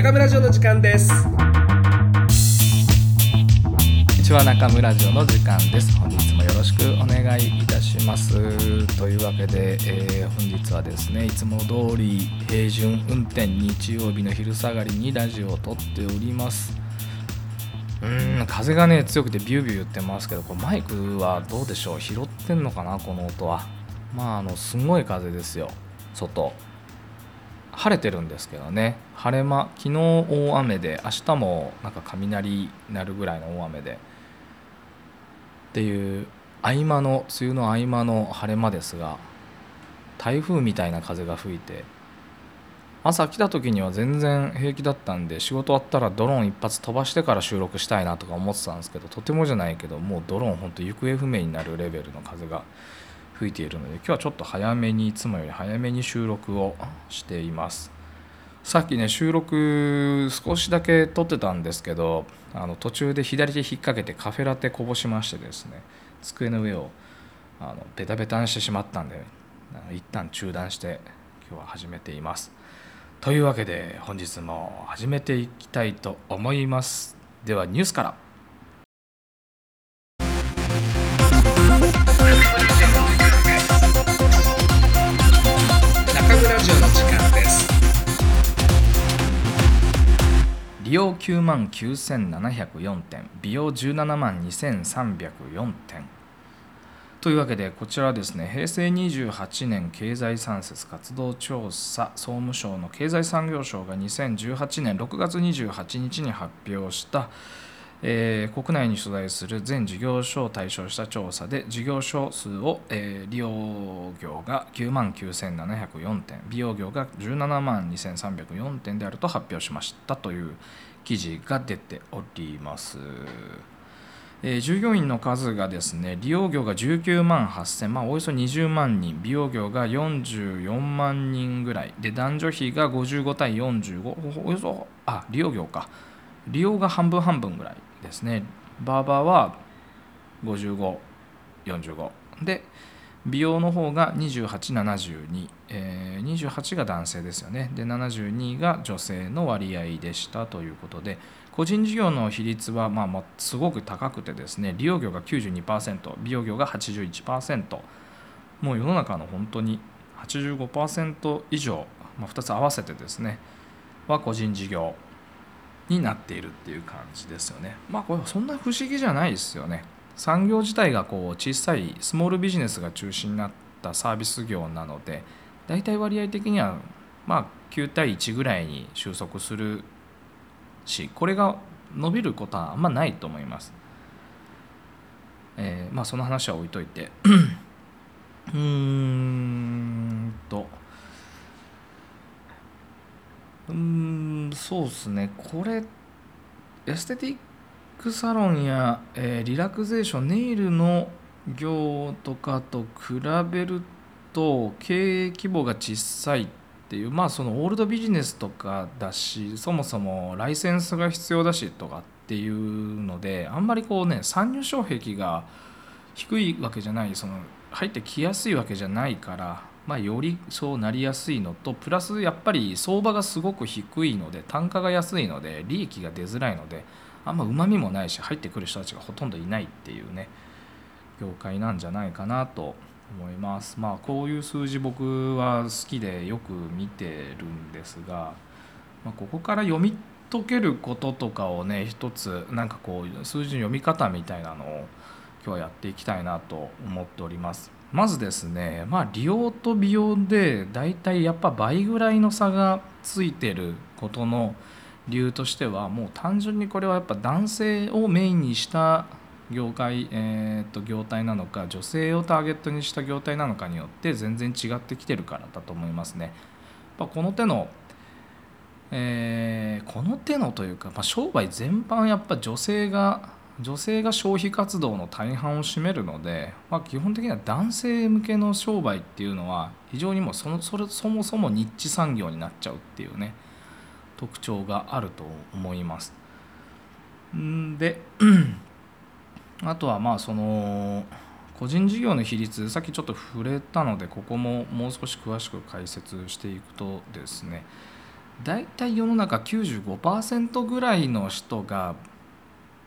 中村城の時間です。こんにちは中村城の時間です。本日もよろしくお願いいたします。というわけで、えー、本日はですねいつも通り平準運転日曜日の昼下がりにラジオを撮っております。うーん風がね強くてビュービュー言ってますけどこれマイクはどうでしょう？拾ってんのかな？この音は。まああのすごい風ですよ。外。晴れてるんですけどね。晴れ間昨日大雨で明日もなんか雷鳴るぐらいの大雨で。っていう合間の梅雨の合間の晴れ間ですが台風みたいな風が吹いて朝来た時には全然平気だったんで仕事終わったらドローン一発飛ばしてから収録したいなとか思ってたんですけどとてもじゃないけどもうドローンほんと行方不明になるレベルの風が吹いているので今日はちょっと早めにいつもより早めに収録をしています。さっきね収録少しだけ撮ってたんですけどあの途中で左手引っ掛けてカフェラテこぼしましてですね机の上をあのベタベタにしてしまったんで一旦中断して今日は始めています。というわけで本日も始めていきたいと思います。ではニュースから。中村城の時間です。利用9万9704点美容17万2304点。というわけでこちらですね平成28年経済産設活動調査総務省の経済産業省が2018年6月28日に発表した、えー国内に所在する全事業所を対象した調査で事業所数を、えー利用業が9万9704点美容業が17万2304点であると発表しましたという記事が出ております。えー従業員の数がですね利用業が19万8000、まあ、およそ20万人美容業が44万人ぐらいで男女比が55対45およそあ利用業か利用が半分半分ぐらいですね。バーバーは5545で美容の方が2872、えー28が男性ですよね。で72が女性の割合でした。ということで個人事業の比率はまあますごく高くてですね利用業が92%美容業が81%もう世の中の本当に85%以上、まあ、2つ合わせてですねは個人事業になっているっていう感じですよね。まあこれそんな不思議じゃないですよね。産業自体がこう小さいスモールビジネスが中心になったサービス業なので大体割合的にはまあ9対1ぐらいに収束するしこれが伸びることはあんまないと思います。えーまあその話は置いといて。うーんと。うーんそうですね。これエステティックサロンや、えーリラクゼーションネイルの業とかと比べると経営規模が小さいっていうまあそのオールドビジネスとかだしそもそもライセンスが必要だしとかっていうのであんまりこうね参入障壁が低いわけじゃないその入ってきやすいわけじゃないから、まあ、よりそうなりやすいのとプラスやっぱり相場がすごく低いので単価が安いので利益が出づらいのであんまうまみもないし入ってくる人たちがほとんどいないっていうね業界なんじゃないかなと思います。まあこういう数字僕は好きでよく見てるんですが、まあ、ここから読み解けることとかをね一つなんかこう数字の読み方みたいなのを今日はやっていきたいなと思っております。まずですねまあ利用と美容でだいたいやっぱ倍ぐらいの差がついてることの理由としてはもう単純にこれはやっぱ男性をメインにした業界、えー、と業態なのか女性をターゲットにした業態なのかによって全然違ってきてるからだと思いますね。やっぱこの手の、えーこの手のというか、まあ、商売全般やっぱ女性が女性が消費活動の大半を占めるので、まあ、基本的には男性向けの商売っていうのは非常にもうそのそれそもそもニッチ産業になっちゃうっていうね特徴があると思います。んで あとはまあその個人事業の比率さっきちょっと触れたのでここももう少し詳しく解説していくとですね大体世の中95%ぐらいの人が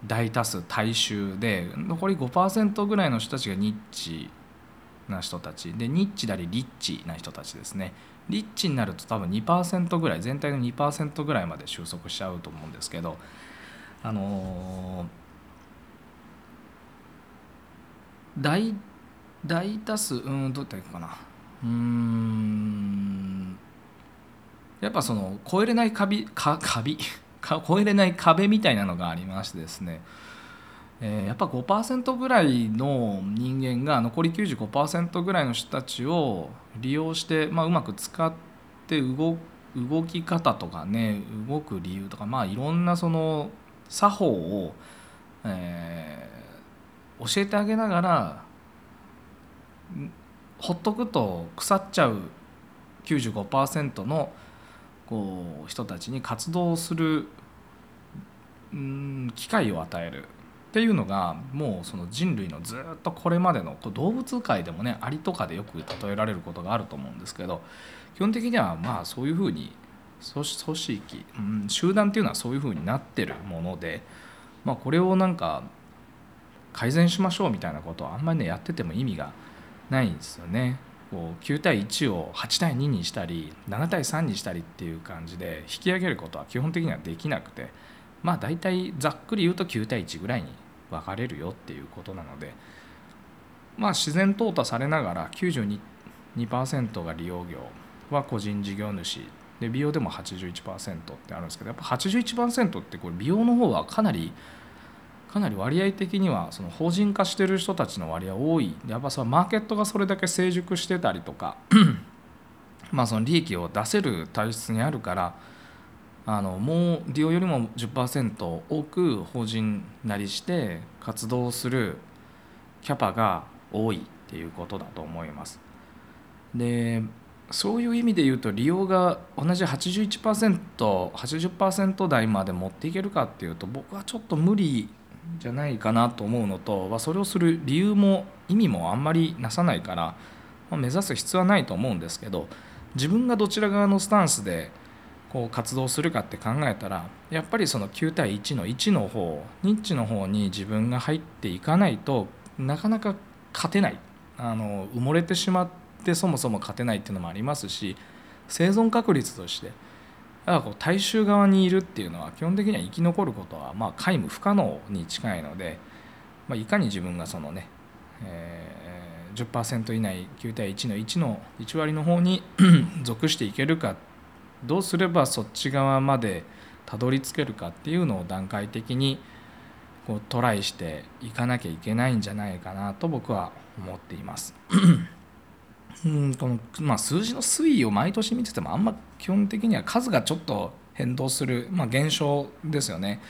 大多数大衆で残り5%ぐらいの人たちがニッチな人たち。でニッチだりリッチな人たちですね。リッチになると多分2%ぐらい全体の2%ぐらいまで収束しちゃうと思うんですけどあのー大大多数うんどうやっていくかな。うーん。やっぱその超えれない壁か壁か超えれない壁みたいなのがありましてですね、えやっぱ5%ぐらいの人間が残り95%ぐらいの人たちを利用して、まあ、うまく使って動動き方とかね動く理由とかまあいろんなその作法を、えー教えてあげながらほっとくと腐っちゃう95%のこう人たちに活動する機会を与えるっていうのがもうその人類のずっとこれまでのこう動物界でもねアリとかでよく例えられることがあると思うんですけど基本的にはまあそういうふうに組織、うん、集団っていうのはそういうふうになってるもので、まあ、これをなんか改善しましょうみたいなことはあんまりねやってても意味がないんですよね。こう9対1を8対2にしたり7対3にしたりっていう感じで引き上げることは基本的にはできなくてまあ大体ざっくり言うと9対1ぐらいに分かれるよっていうことなのでまあ自然淘汰されながら92%が利用業は個人事業主で美容でも81%ってあるんですけどやっぱ81%ってこれ美容の方はかなりかなり割合的にはその法人化してる人たちの割合多いやっぱそのマーケットがそれだけ成熟してたりとか まあその利益を出せる体質にあるからあのもう利用よりも10%多く法人なりして活動するキャパが多いっていうことだと思います。でそういう意味で言うと利用が同じ 81%80% 台まで持っていけるかっていうと僕はちょっと無理じゃないかなと思うのと、まあ、それをする理由も意味もあんまりなさないから、まあ、目指す必要はないと思うんですけど自分がどちら側のスタンスでこう活動するかって考えたらやっぱりその9対1の1の方ニッチの方に自分が入っていかないとなかなか勝てない。あの埋もれてしまってそもそも勝てないっていうのもありますし生存確率としてだからこう大衆側にいるっていうのは基本的には生き残ることはまあ皆無不可能に近いので、まあ、いかに自分がそのね、えー、10%以内9対1の1の1割の方に 属していけるかどうすればそっち側までたどり着けるかっていうのを段階的にこうトライしていかなきゃいけないんじゃないかなと僕は思っています。うんこのまあ、数字の推移を毎年見ててもあんま基本的には数がちょっと変動する、まあ、減少ですよね。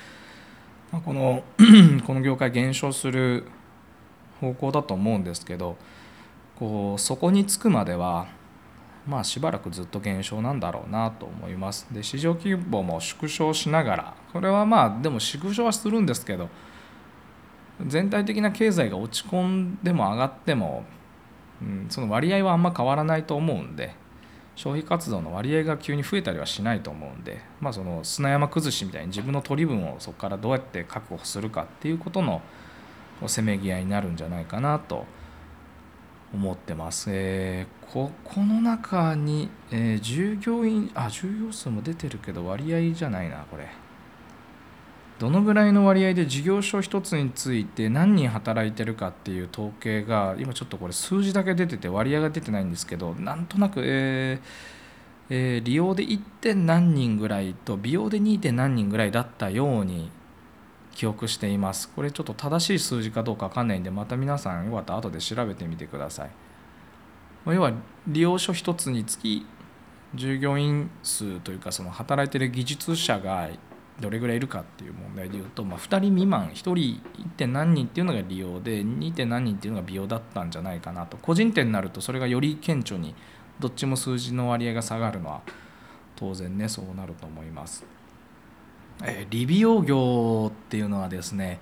まあ、この この業界減少する方向だと思うんですけどこうそこにつくまではまあしばらくずっと減少なんだろうなと思います。で市場規模も縮小しながらこれはまあでも縮小はするんですけど全体的な経済が落ち込んでも上がっても、うん、その割合はあんま変わらないと思うんで消費活動の割合が急に増えたりはしないと思うんで、まあ、その砂山崩しみたいに自分の取り分をそこからどうやって確保するかっていうことのせめぎ合いになるんじゃないかなと思ってます。えーここの中に、えー従業員あ従業数も出てるけど割合じゃないなこれ。どのぐらいの割合で事業所一つについて何人働いてるかっていう統計が今ちょっとこれ数字だけ出てて割合が出てないんですけどなんとなく、えーえー利用で 1. 点何人ぐらいと美容で 2. 点何人ぐらいだったように記憶していますこれちょっと正しい数字かどうか分かんないんでまた皆さんよかったら後で調べてみてください要は利用所一つにつき従業員数というかその働いてる技術者がどれぐらいいるかっていう問題でいうと、まあ、2人未満1人 1. 点何人っていうのが利用で 2. 点何人っていうのが美容だったんじゃないかなと個人店になるとそれがより顕著にどっちも数字の割合が下がるのは当然ねそうなると思います。えー理美容業っていうのはですね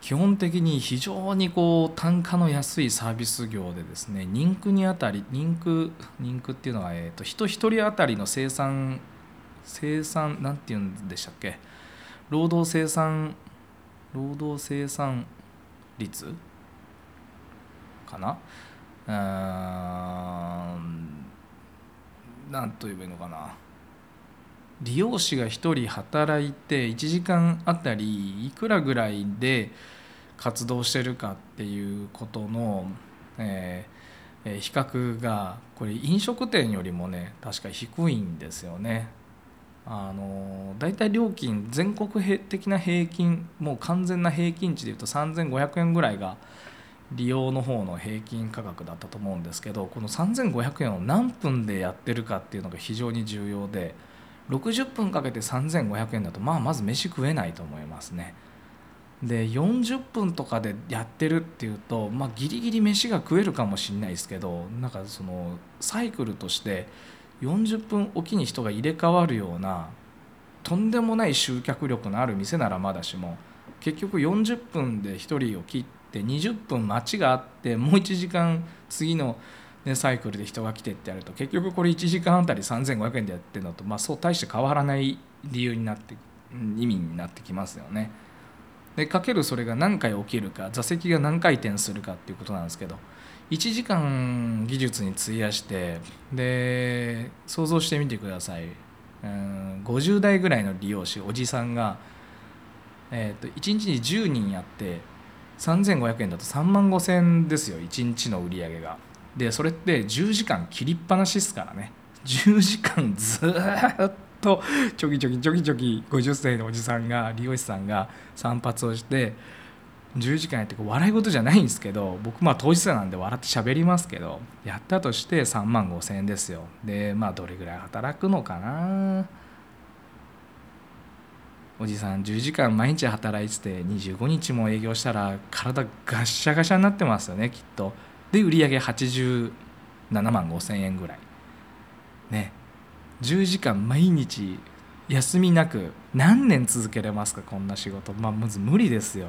基本的に非常にこう単価の安いサービス業でですね人区にあたり人区人区っていうのは、えー、と人一人当たりの生産生産なんて言うんでしたっけ？労働生産労働生産率？かな？うんなんと言えばいいのかな？利用者が1人働いて1時間あたりいくらぐらいで活動してるかっていうことの、えー比較がこれ飲食店よりもね確か低いんですよね。あのだいたい料金全国的な平均もう完全な平均値でいうと3500円ぐらいが利用の方の平均価格だったと思うんですけどこの3500円を何分でやってるかっていうのが非常に重要で60分かけて3500円だとまあまず飯食えないと思いますね。で40分とかでやってるっていうと、まあ、ギリギリ飯が食えるかもしれないですけどなんかそのサイクルとして40分おきに人が入れ替わるようなとんでもない集客力のある店ならまだしも結局40分で1人を切って20分待ちがあってもう1時間次の、ね、サイクルで人が来てってやると結局これ1時間あたり3500円でやってるのと、まあ、そう大して変わらない理由になって意味になってきますよね。でかけるそれが何回起きるか座席が何回転するかっていうことなんですけど1時間技術に費やしてで想像してみてください。うん50代ぐらいの利用者おじさんが、えー、と1日に10人やって3500円だと3万5000円ですよ1日の売り上げが。でそれって10時間切りっぱなしですからね。10時間ずっとちょきちょきちょきちょき50歳のおじさんが利用師さんが散髪をして10時間やって笑い事じゃないんですけど僕まあ当事者なんで笑って喋りますけどやったとして3万5千円ですよ。でまあどれぐらい働くのかな。おじさん10時間毎日働いてて25日も営業したら体ガッシャガシャになってますよねきっと。で売り上げ87万5千円ぐらい。ね。10時間毎日休みなく何年続けれますかこんな仕事。まあまず無理ですよ。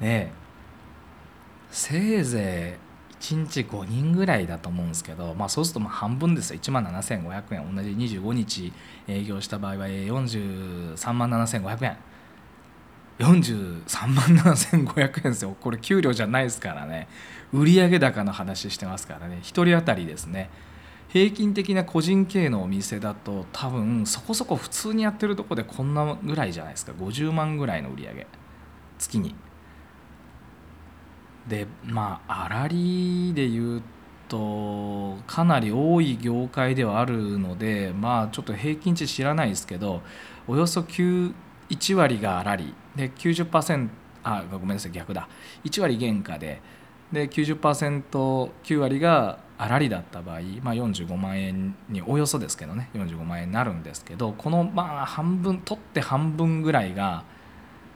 ねせいぜい1日5人ぐらいだと思うんですけど、まあ、そうするとまあ半分ですよ。1万7500円。同じ25日営業した場合は43万7500円。43万7500円ですよ。これ給料じゃないですからね。売上高の話してますからね。1人当たりですね。平均的な個人経営のお店だと多分そこそこ普通にやってるとこでこんなぐらいじゃないですか。50万ぐらいの売り上。げ月に。でまあ粗利で言うとかなり多い業界ではあるのでまあちょっと平均値知らないですけどおよそ9 1割が粗利。で90%あごめんなさい逆だ。1割原価で。で 90%9 割が粗利だった場合、まあ、45万円におよそですけどね。45万円になるんですけどこのまあ半分取って半分ぐらいが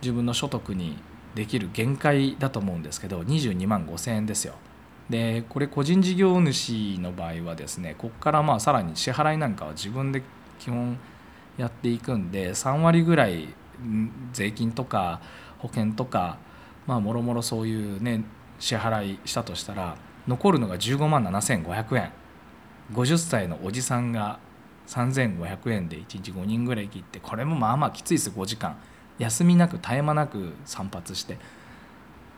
自分の所得にできる限界だと思うんですけど22万5千円ですよ。でこれ個人事業主の場合はですねここからまあさらに支払いなんかは自分で基本やっていくんで3割ぐらい税金とか保険とかまあもろもろそういうね支払いしたとしたら残るのが15万7500円50歳のおじさんが3500円で1日5人ぐらい切ってこれもまあまあきついです5時間休みなく絶え間なく散髪して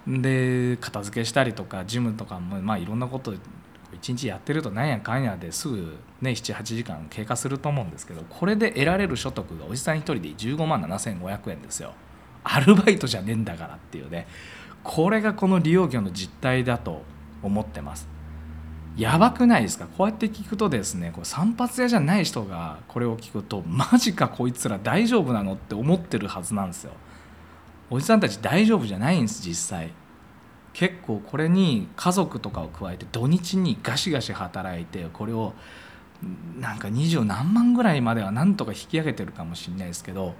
で片付けしたりとかジムとかもまあいろんなこと一日やってるとなんやかんやですぐね78時間経過すると思うんですけどこれで得られる所得がおじさん一人で15万7500円ですよ。アルバイトじゃねえんだからっていうね。これがこの利用業の実態だと思ってます。やばくないですか？こうやって聞くとですねこう散髪屋じゃない人がこれを聞くとマジかこいつら大丈夫なのって思ってるはずなんですよ。おじさんたち大丈夫じゃないんです実際。結構これに家族とかを加えて土日にガシガシ働いてこれをなんか二十何万ぐらいまではなんとか引き上げてるかもしれないですけど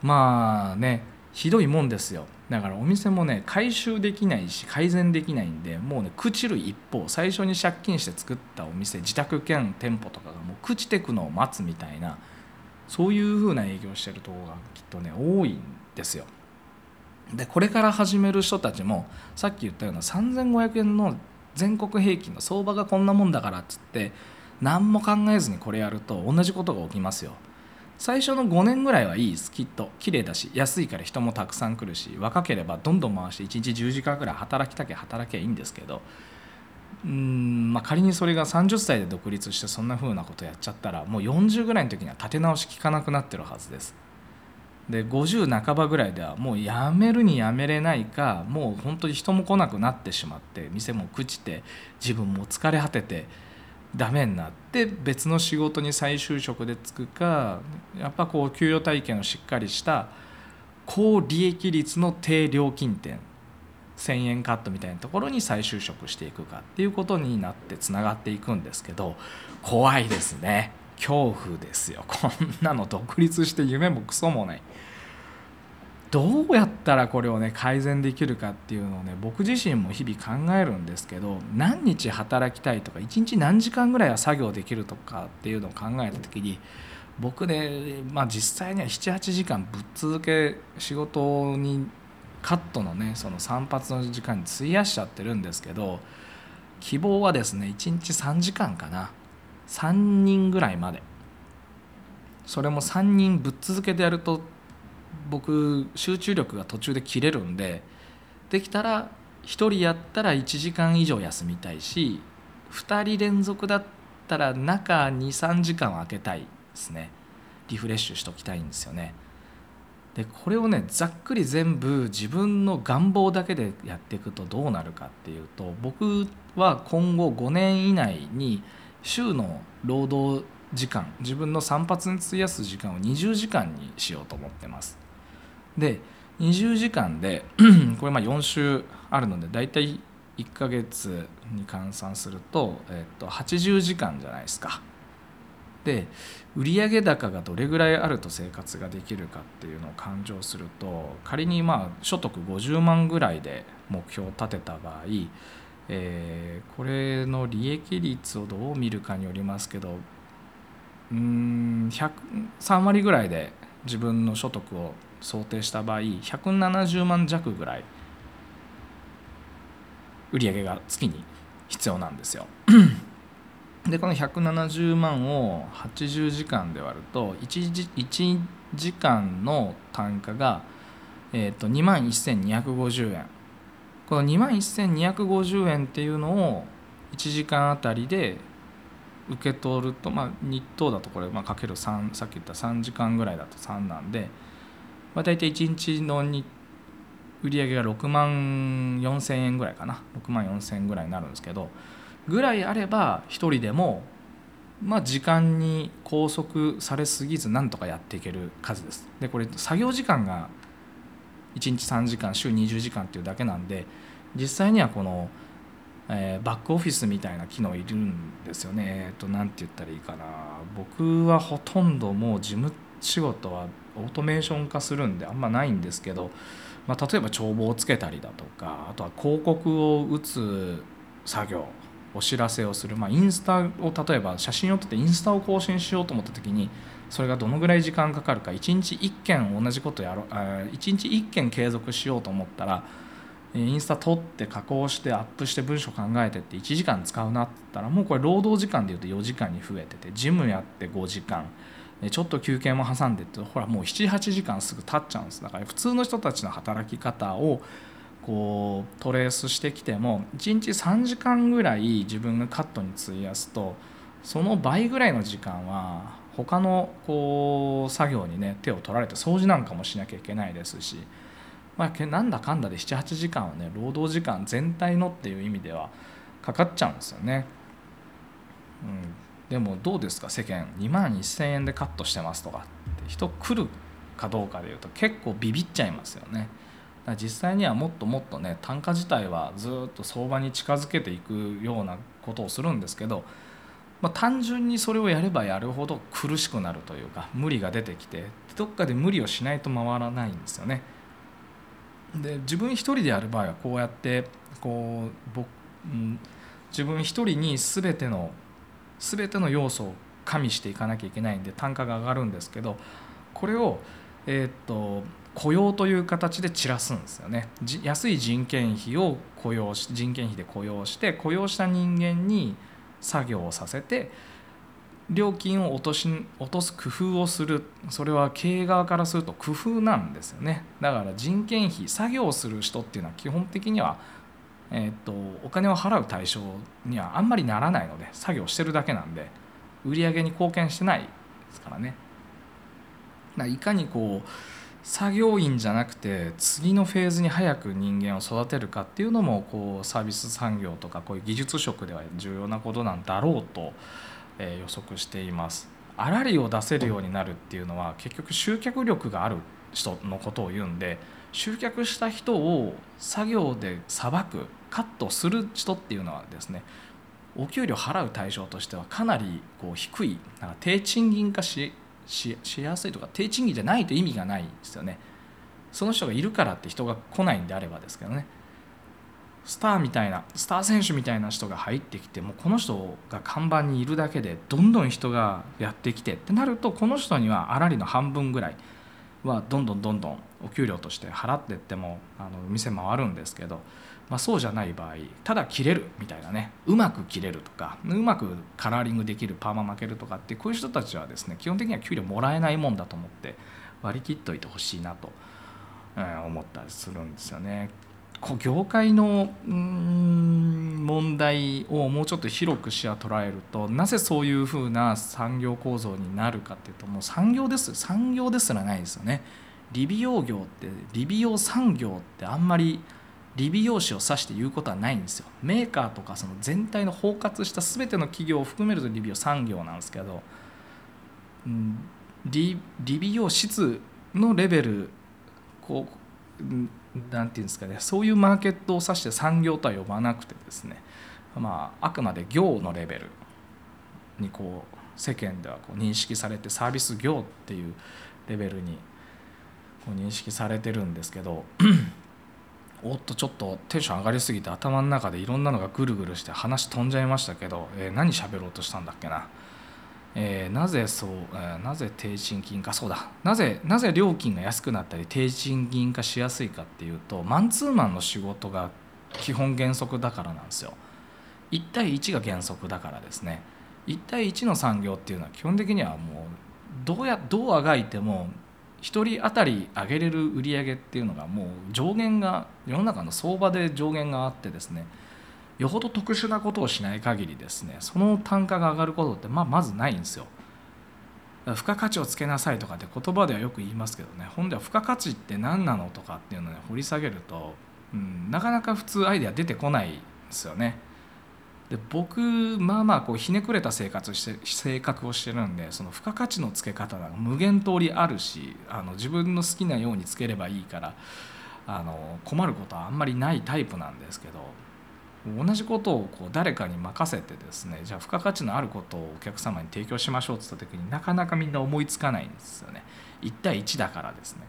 まあねひどいもんですよ。だからお店もね回収できないし改善できないんでもうね朽ちる一方最初に借金して作ったお店自宅兼店舗とかがもう朽ちてくのを待つみたいなそういう風な営業してるところがきっとね多いんですよ。でこれから始める人たちもさっき言ったような3500円の全国平均の相場がこんなもんだからっつって何も考えずにこれやると同じことが起きますよ。最初の5年ぐらいはいい。ですきっと綺麗だし安いから人もたくさん来るし若ければどんどん回して1日10時間ぐらい働きたきゃ働きゃいいんですけどうんまあ仮にそれが30歳で独立してそんな風なことやっちゃったらもう40ぐらいの時には立て直し効かなくなってるはずです。で50半ばぐらいではもうやめるにやめれないかもう本当に人も来なくなってしまって店も朽ちて自分も疲れ果ててダメになって別の仕事に再就職でつくかやっぱこう給与体系のしっかりした高利益率の低料金店1,000円カットみたいなところに再就職していくかっていうことになってつながっていくんですけど怖いですね。恐怖ですよ。こんなの独立して夢もクソもない。どうやったらこれをね改善できるかっていうのをね僕自身も日々考えるんですけど何日働きたいとか1日何時間ぐらいは作業できるとかっていうのを考えた時に僕ね、まあ、実際には78時間ぶっ続け仕事にカットのねその散髪の時間に費やしちゃってるんですけど希望はですね1日3時間かな。3人ぐらいまで。それも3人ぶっ続けてやると僕集中力が途中で切れるんでできたら1人やったら1時間以上休みたいし2人連続だったら中23時間空けたいですね。リフレッシュしときたいんですよね。でこれをねざっくり全部自分の願望だけでやっていくとどうなるかっていうと僕は今後5年以内に週の労働時間自分の散髪に費やす時間を20時間にしようと思ってますで20時間で これまあ4週あるので大体1ヶ月に換算すると,、えっと80時間じゃないですか。で売上高がどれぐらいあると生活ができるかっていうのを勘定すると仮にまあ所得50万ぐらいで目標を立てた場合、えー、これの利益率をどう見るかによりますけどうん3割ぐらいで自分の所得を想定した場合170万弱ぐらい売上が月に必要なんですよ。でこの170万を80時間で割ると 1, 時1時間の単価が、えー、と2万1250円この2万1250円っていうのを1時間あたりで受け取ると、まあ、日当だとこれ、まあ、かける3さっき言った3時間ぐらいだと3なんでまあ、大体1日のに売り上げが6万4,000円ぐらいかな6万4,000円ぐらいになるんですけどぐらいあれば1人でもまあ時間に拘束されすぎずなんとかやっていける数です。でこれ作業時間が1日3時間週20時間っていうだけなんで実際にはこの、えー、バックオフィスみたいな機能いるんですよね。えっ、ー、と何て言ったらいいかな僕はほとんどもう事務仕事はオートメーション化するんであんまないんですけど、まあ、例えば帳簿をつけたりだとかあとは広告を打つ作業お知らせをする、まあ、インスタを例えば写真を撮ってインスタを更新しようと思った時にそれがどのぐらい時間かかるか1日1件同じことやろ1日1件継続しようと思ったらインスタ撮って加工してアップして文章考えてって1時間使うなって言ったらもうこれ労働時間でいうと4時間に増えててジムやって5時間。ちょっと休憩も挟んでってほらもう78時間すぐ経っちゃうんです。だから普通の人たちの働き方をこうトレースしてきても1日3時間ぐらい自分がカットに費やすとその倍ぐらいの時間は他のこう作業にね手を取られて掃除なんかもしなきゃいけないですし、まあ、なんだかんだで78時間はね労働時間全体のっていう意味ではかかっちゃうんですよね。うん。でもどうですか？世間。2万1000円でカットしてますとかって。人来るかどうかでいうと結構ビビっちゃいますよね。実際にはもっともっとね単価自体はずっと相場に近づけていくようなことをするんですけど、まあ、単純にそれをやればやるほど苦しくなるというか無理が出てきてどっかで無理をしないと回らないんですよね。で自分一人でやる場合はこうやってこう僕、うん、自分一人に全ての全ての要素を加味していかなきゃいけないんで単価が上がるんですけどこれを、えー、っと雇用という形で散らすんですよね。安い人件費を雇用し人件費で雇用して雇用した人間に作業をさせて料金を落とし落とす工夫をする。それは経営側からすると工夫なんですよね。だから人件費作業する人っていうのは基本的には、えー、とお金を払う対象にはあんまりならないので作業してるだけなんで売り上げに貢献してないですからね。いかにこう作業員じゃなくて次のフェーズに早く人間を育てるかっていうのもこうサービス産業とかこういう技術職では重要なことなんだろうとえ予測しています。粗利を出せるようになるっていうのは結局集客力がある人のことを言うんで集客した人を作業でさばくカットする人っていうのはですねお給料払う対象としてはかなりこう低いなんか低賃金化ししやすいとか低賃金じゃないと意味がないですよね。その人がいるからって人が来ないんであればですけどね。スターみたいなスター選手みたいな人が入ってきてもうこの人が看板にいるだけでどんどん人がやってきてってなるとこの人には粗利の半分ぐらいはどんどんどんどんお給料として払ってってもあの店回るんですけど、まあ、そうじゃない場合ただ切れるみたいなねうまく切れるとかうまくカラーリングできるパーマ負けるとかってこういう人たちはですね基本的には給料もらえないもんだと思って割り切っといてほしいなと、うん、思ったりするんですよね。こう業界の問題をもうちょっと広く視野捉えるとなぜそういうふうな産業構造になるかっていうともう産業です産業ですらないですよね。理美容業って理美容産業ってあんまり理美容師を指して言うことはないんですよ。メーカーとかその全体の包括した全ての企業を含めると理美容産業なんですけど、うん、理理美容室のレベルこうなんていうんですかねそういうマーケットを指して産業とは呼ばなくてですね、まあ、あくまで業のレベルにこう世間ではこう認識されてサービス業っていうレベルにこう認識されてるんですけど おっとちょっとテンション上がりすぎて頭の中でいろんなのがぐるぐるして話飛んじゃいましたけど、えー、何喋ろうとしたんだっけな？えー、なぜそう、えー、なぜ低賃金化？そうだ。なぜなぜ料金が安くなったり低賃金化しやすいかっていうとマンツーマンの仕事が基本原則だからなんですよ。1対1が原則だからですね。1対1の産業っていうのは基本的にはもうどうやどうあがいても1人当たり上げれる売り上げっていうのがもう上限が世の中の相場で上限があってですね。よほど特殊なことをしない限りですねその単価が上がることって、まあ、まずないんですよ。付加価値をつけなさいとかって言葉ではよく言いますけどね本では付加価値って何なのとかっていうのを、ね、掘り下げると、うん、なかなか普通アイデア出てこないんですよね。で僕まあまあこうひねくれた生活して性格をしてるんでその付加価値のつけ方が無限通りあるしあの自分の好きなようにつければいいからあの困ることはあんまりないタイプなんですけど同じことをこう誰かに任せてですねじゃあ付加価値のあることをお客様に提供しましょうって言った時になかなかみんな思いつかないんですよね1対1だからですね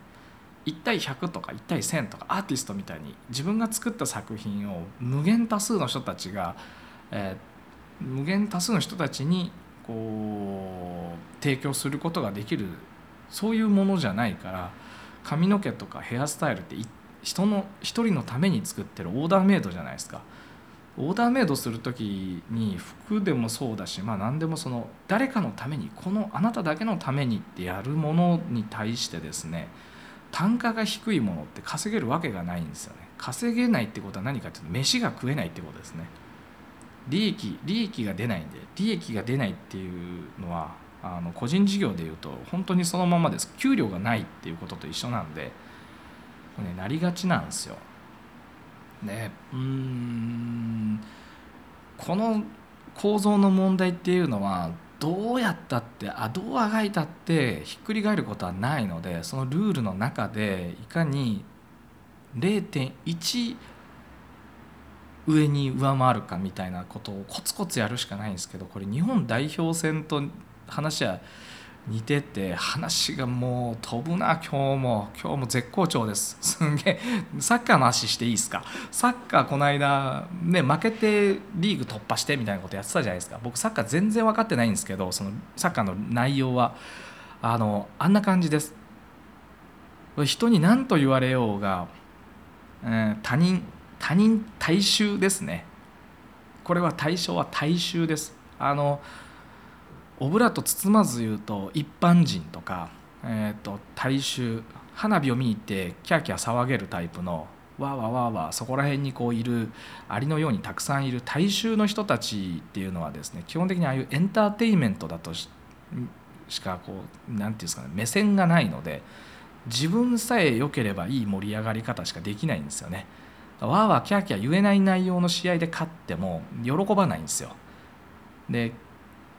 1対100とか1対1000とかアーティストみたいに自分が作った作品を無限多数の人たちが、えー、無限多数の人たちにこう提供することができるそういうものじゃないから髪の毛とかヘアスタイルって人の一人のために作ってるオーダーメイドじゃないですか。オーダーメイドする時に服でもそうだしまあ何でもその誰かのためにこのあなただけのためにってやるものに対してですね単価が低いものって稼げるわけがないんですよね。稼げないってことは何かっていうと飯が食えないってことですね。利益利益が出ないんで利益が出ないっていうのはあの個人事業でいうと本当にそのままです。給料がないっていうことと一緒なんでこれ、ね、なりがちなんですよ。ね。うん。この構造の問題っていうのはどうやったってあどうあがいたってひっくり返ることはないのでそのルールの中でいかに0.1上に上回るかみたいなことをコツコツやるしかないんですけどこれ日本代表戦と話は似てて話がもう飛ぶな今日も。今日も絶好調です。すんげえサッカーの話していいですか？サッカーこの間ね負けてリーグ突破してみたいなことやってたじゃないですか。僕サッカー全然分かってないんですけどそのサッカーの内容は。あのあんな感じです。人に何と言われようが、えー、他人他人大衆ですね。これは対象は大衆です。あのオブラート包まず言うと一般人とか、えー、と大衆花火を見に行ってキャーキャー騒げるタイプのわーわーわーわーそこら辺にこういるアリのようにたくさんいる大衆の人たちっていうのはですね基本的にああいうエンターテインメントだとししかこう何て言うんですかね目線がないので自分さえ良ければいい盛り上がり方しかできないんですよね。わーわーキャーキャー言えない内容の試合で勝っても喜ばないんですよ。で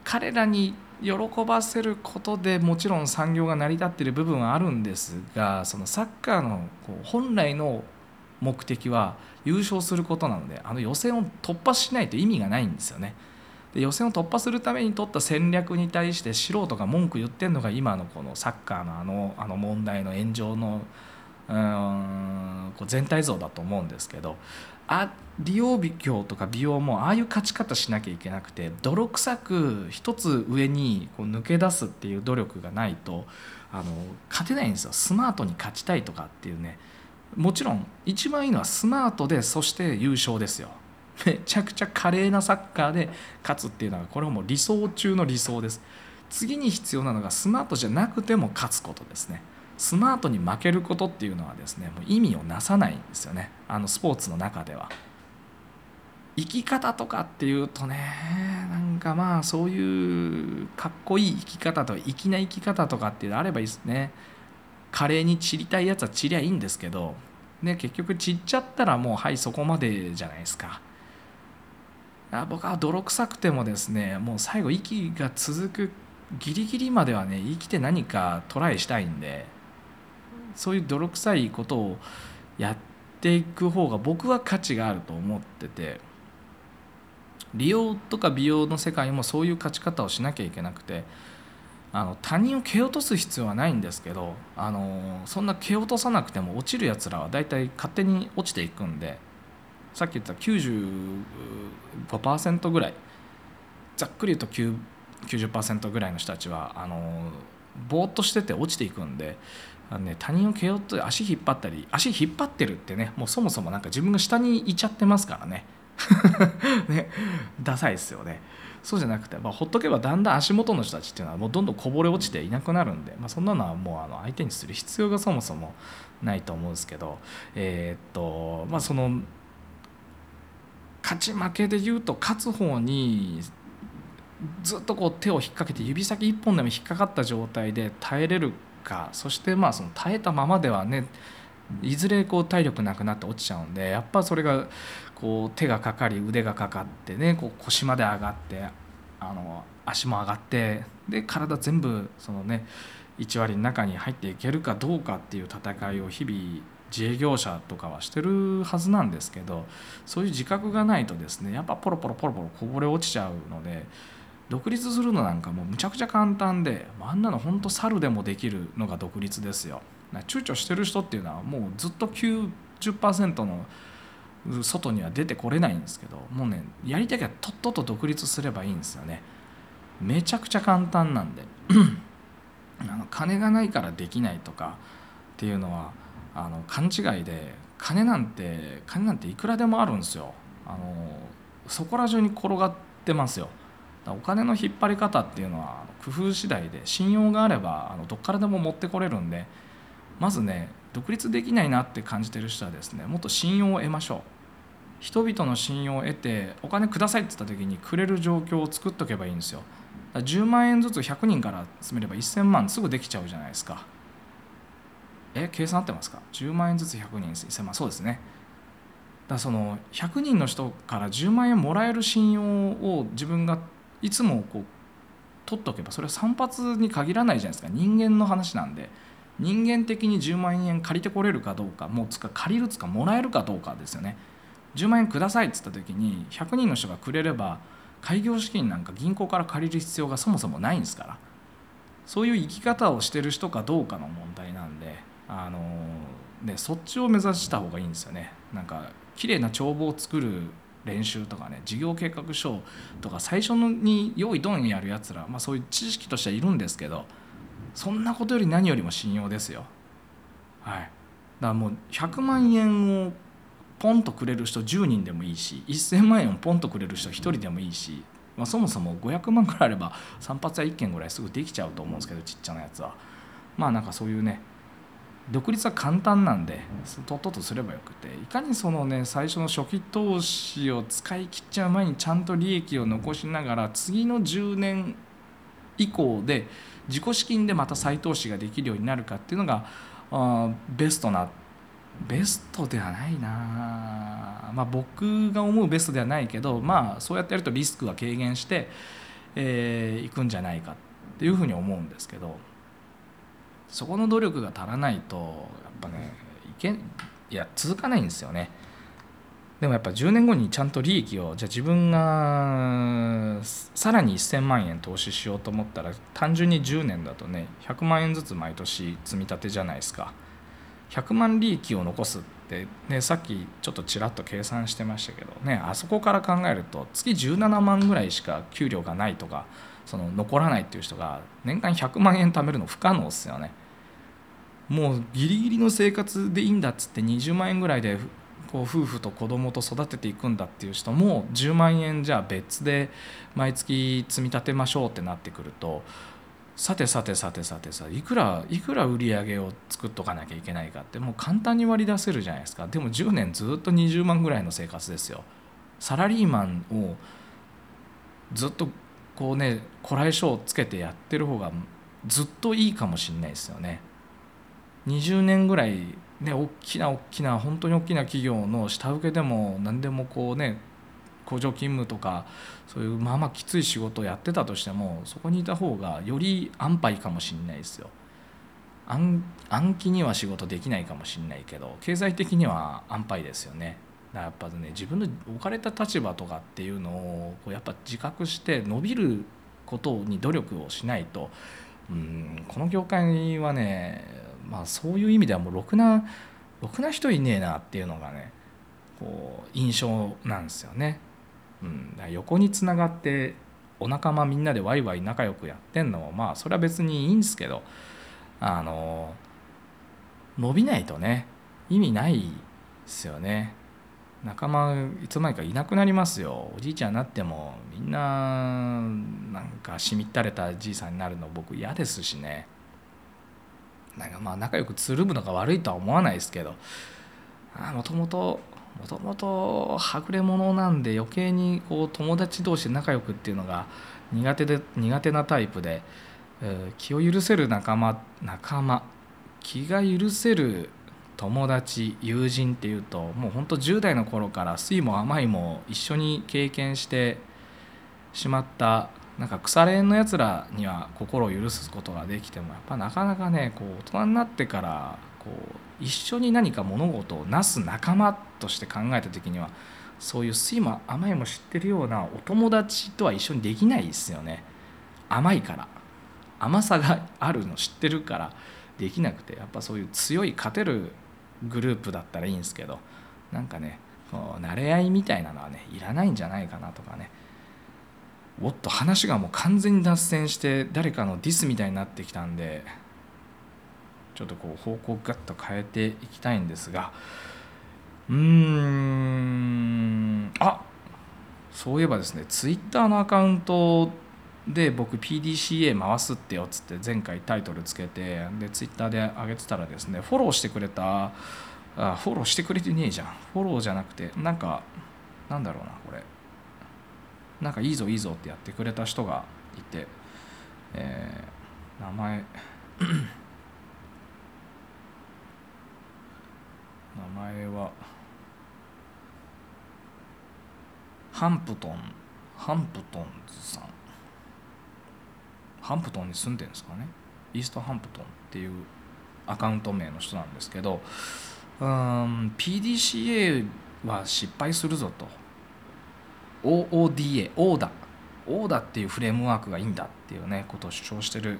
彼らに喜ばせることでもちろん産業が成り立っている部分はあるんですがそのサッカーのこう本来の目的は優勝することなのであの予選を突破しないと意味がないんですよね。で予選を突破するために取った戦略に対して素人が文句言ってるのが今のこのサッカーのあのあの問題の炎上のうんこう全体像だと思うんですけどあ利用美容とか美容もああいう勝ち方しなきゃいけなくて泥臭く一つ上にこう抜け出すっていう努力がないとあの勝てないんですよ。スマートに勝ちたいとかっていうね。もちろん一番いいのはスマートでそして優勝ですよ。めちゃくちゃ華麗なサッカーで勝つっていうのはこれはもう理想中の理想です。次に必要なのがスマートじゃなくても勝つことですね。スマートに負けることっていうのはですねもう意味をなさないんですよね。あのスポーツの中では。生き方とかっていうとねなんかまあそういうかっこいい生き方とか粋な生き方とかっていうのあればいいですね。華麗に散りたいやつは散りゃいいんですけど、ね、結局散っちゃったらもうはいそこまでじゃないですか。あ僕は泥臭くてもですねもう最後息が続くギリギリまではね生きて何かトライしたいんでそういう泥臭いことをやっていく方が僕は価値があると思ってて利用とか美容の世界もそういう勝ち方をしなきゃいけなくてあの他人を蹴落とす必要はないんですけどあのそんな蹴落とさなくても落ちるやつらは大体勝手に落ちていくんでさっき言った95%ぐらいざっくり言うと90%ぐらいの人たちはあのぼーっとしてて落ちていくんであの、ね、他人を蹴落と足引っ張ったり足引っ張ってるってねもうそもそもなんか自分が下にいちゃってますからね ねダサいですよね。そうじゃなくて、まあ、ほっとけばだんだん足元の人たちっていうのはもうどんどんこぼれ落ちていなくなるんで、まあ、そんなのはもうあの相手にする必要がそもそもないと思うんですけどえー、っとまあその勝ち負けで言うと勝つ方にずっとこう手を引っ掛けて指先一本でも引っかかった状態で耐えれるかそしてまあその耐えたままではねいずれこう体力なくなって落ちちゃうんでやっぱそれがこう手がかかり腕がかかってねこう腰まで上がってあの足も上がってで体全部そのね1割の中に入っていけるかどうかっていう戦いを日々自営業者とかはしてるはずなんですけどそういう自覚がないとですねやっぱポロポロポロポロこぼれ落ちちゃうので独立するのなんかもうむちゃくちゃ簡単であんなの本当猿でもできるのが独立ですよ。躊躇してる人っていうのはもうずっと90%の外には出てこれないんですけどもうねやりたきゃとっとと独立すればいいんですよね。めちゃくちゃ簡単なんで。あの金がないからできないとかっていうのはあの勘違いで金なんて金なんていくらでもあるんですよ。あのそこら中に転がってますよ。お金の引っ張り方っていうのは工夫次第で信用があればあのどっからでも持ってこれるんでまずね独立できないなって感じてる人はですねもっと信用を得ましょう。人々の信用を得てお金くださいって言った時にくれる状況を作っとけばいいんですよ。10万円ずつ100人から集めれば1000万すぐできちゃうじゃないですか。え計算合ってますか？10万円ずつ100人1000万そうですね。だその100人の人から10万円もらえる信用を自分がいつもこう取っとけばそれは散髪に限らないじゃないですか。人間の話なんで。人間的に10万円借りてこれるかどうかもうつか借りるつかもらえるかどうかですよね。10万円くださいっつった時に100人の人がくれれば開業資金なんか銀行から借りる必要がそもそもないんですから。そういう生き方をしてる人かどうかの問題なんであのねそっちを目指した方がいいんですよね。なんか綺麗な帳簿を作る練習とかね事業計画書とか最初に用意ドンやるやつら、まあ、そういう知識としてはいるんですけどそんなことより何よりも信用ですよ。はい。だからもう100万円をポンとくれる人10人でもいいし1000万円をポンとくれる人1人でもいいしまあ、そもそも500万ぐらいあれば散髪屋1軒ぐらいすぐできちゃうと思うんですけどちっちゃなやつは。まあなんかそういうね独立は簡単なんでとっととすればよくていかにそのね最初の初期投資を使い切っちゃう前にちゃんと利益を残しながら次の10年以降で自己資金でまた再投資ができるようになるかっていうのがあベストなベストではないな。まあ僕が思うベストではないけどまあそうやってやるとリスクは軽減してい、えー、くんじゃないかっていうふうに思うんですけど。そこの努力が足らないとやっぱねいけいや続かないんですよね。でもやっぱ10年後にちゃんと利益をじゃあ自分がさらに1000万円投資しようと思ったら単純に10年だとね100万円ずつ毎年積み立てじゃないですか100万利益を残すって、ね、さっきちょっとちらっと計算してましたけどねあそこから考えると月17万ぐらいしか給料がないとかその残らないっていう人が年間100万円貯めるの不可能ですよね。もうギリギリの生活でいいんだっつって20万円ぐらいでこう夫婦と子供と育てていくんだっていう人も10万円じゃあ別で毎月積み立てましょうってなってくるとさてさてさてさてさいくらいくら売り上げを作っとかなきゃいけないかってもう簡単に割り出せるじゃないですか。でも10年ずっと20万ぐらいの生活ですよ。サラリーマンをずっとこうねこらえ性をつけてやってる方がずっといいかもしれないですよね20年ぐらいね大きな大きな本当に大きな企業の下請けでも何でもこうね工場勤務とかそういうまあまあきつい仕事をやってたとしてもそこにいた方がより安牌かもしれないですよ。暗暗記には仕事できないかもしれないけど経済的には安牌ですよね。やっぱね自分の置かれた立場とかっていうのをこうやっぱ自覚して伸びることに努力をしないとうんこの業界はねまあ、そういう意味ではもうろくなろくな人いねえなっていうのがねこう印象なんですよね。うん、横につながってお仲間みんなでワイワイ仲良くやってんのもまあそれは別にいいんですけどあの伸びないとね意味ないですよね。仲間いつまでかいなくなりますよおじいちゃんになってもみんななんかしみったれたじいさんになるの僕嫌ですしね。なんかまあ仲良くつるむのが悪いとは思わないですけどもともともともとはぐれ者なんで余計にこう友達同士で仲良くっていうのが苦手で苦手なタイプで、えー、気を許せる仲間仲間気が許せる友達友人っていうともうほんと10代の頃から酸いも甘いも一緒に経験してしまったなんか腐れ縁のやつらには心を許すことができてもやっぱなかなかねこう大人になってからこう一緒に何か物事をなす仲間として考えた時にはそういう酸いも甘いも知ってるようなお友達とは一緒にできないですよね。甘いから甘さがあるの知ってるからできなくて。やっぱそういう強い勝てるグループだったらいいんですけどなんかねこう慣れ合いみたいなのはねいらないんじゃないかなとかね。おっと話がもう完全に脱線して誰かのディスみたいになってきたんでちょっとこう方向ガッと変えていきたいんですがうーんあそういえばですねツイッターのアカウントで僕 PDCA 回すってよっつって前回タイトルつけてでツイッターで上げてたらですねフォローしてくれたあフォローしてくれてねえじゃん。フォローじゃなくてなんかなんだろうなこれ。なんかいいぞいいぞってやってくれた人がいて、えー、名前 名前はハンプトンハンプトンズさん。ハンプトンに住んでるんですかね。イーストハンプトンっていうアカウント名の人なんですけどうん PDCA は失敗するぞと。OODA オーダオーダっていうフレームワークがいいんだっていうねことを主張してる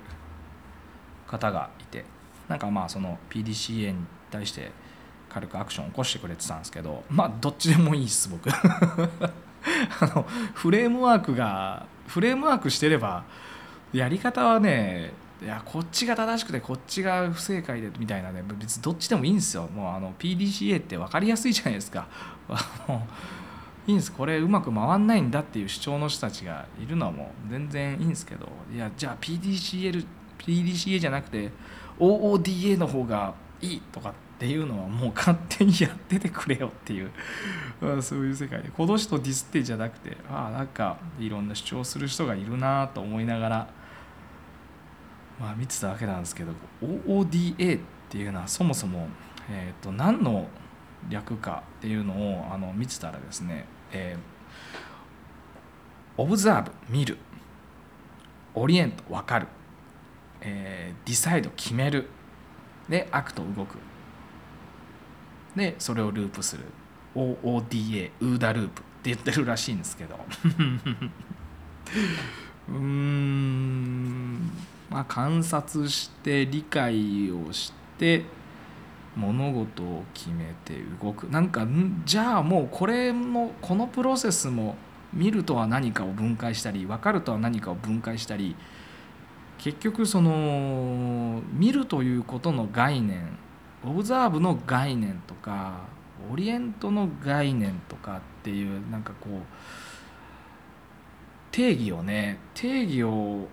方がいて。なんかまあその PDCA に対して軽くアクションを起こしてくれてたんですけどまあどっちでもいいです僕。あのフレームワークがフレームワークしてればやり方はねいやこっちが正しくてこっちが不正解でみたいなね別にどっちでもいいんですよ。もうあの PDCA って分かりやすいじゃないですか。いいんです。これうまく回んないんだっていう主張の人たちがいるのはもう全然いいんですけど。いやじゃあ PDCL PDCA じゃなくて OODA の方がいいとかっていうのはもう勝手にやっててくれよっていう そういう世界で。この人ディスってじゃなくてああなんかいろんな主張する人がいるなと思いながらまあ見てたわけなんですけど OODA っていうのはそもそも、えー、と何の略かっていうのをあの見てたらですね、えー、 Observe 見る Orient 分かる、えー、 Decide 決めるで Act 動く。でそれをループする。OODA ウーダループって言ってるらしいんですけど。うーん。まあ観察して理解をして物事を決めて動く。なんかじゃあもうこれもこのプロセスも見るとは何かを分解したり分かるとは何かを分解したり結局その見るということの概念オブザーブの概念とかオリエントの概念とかっていうなんかこう定義をね定義を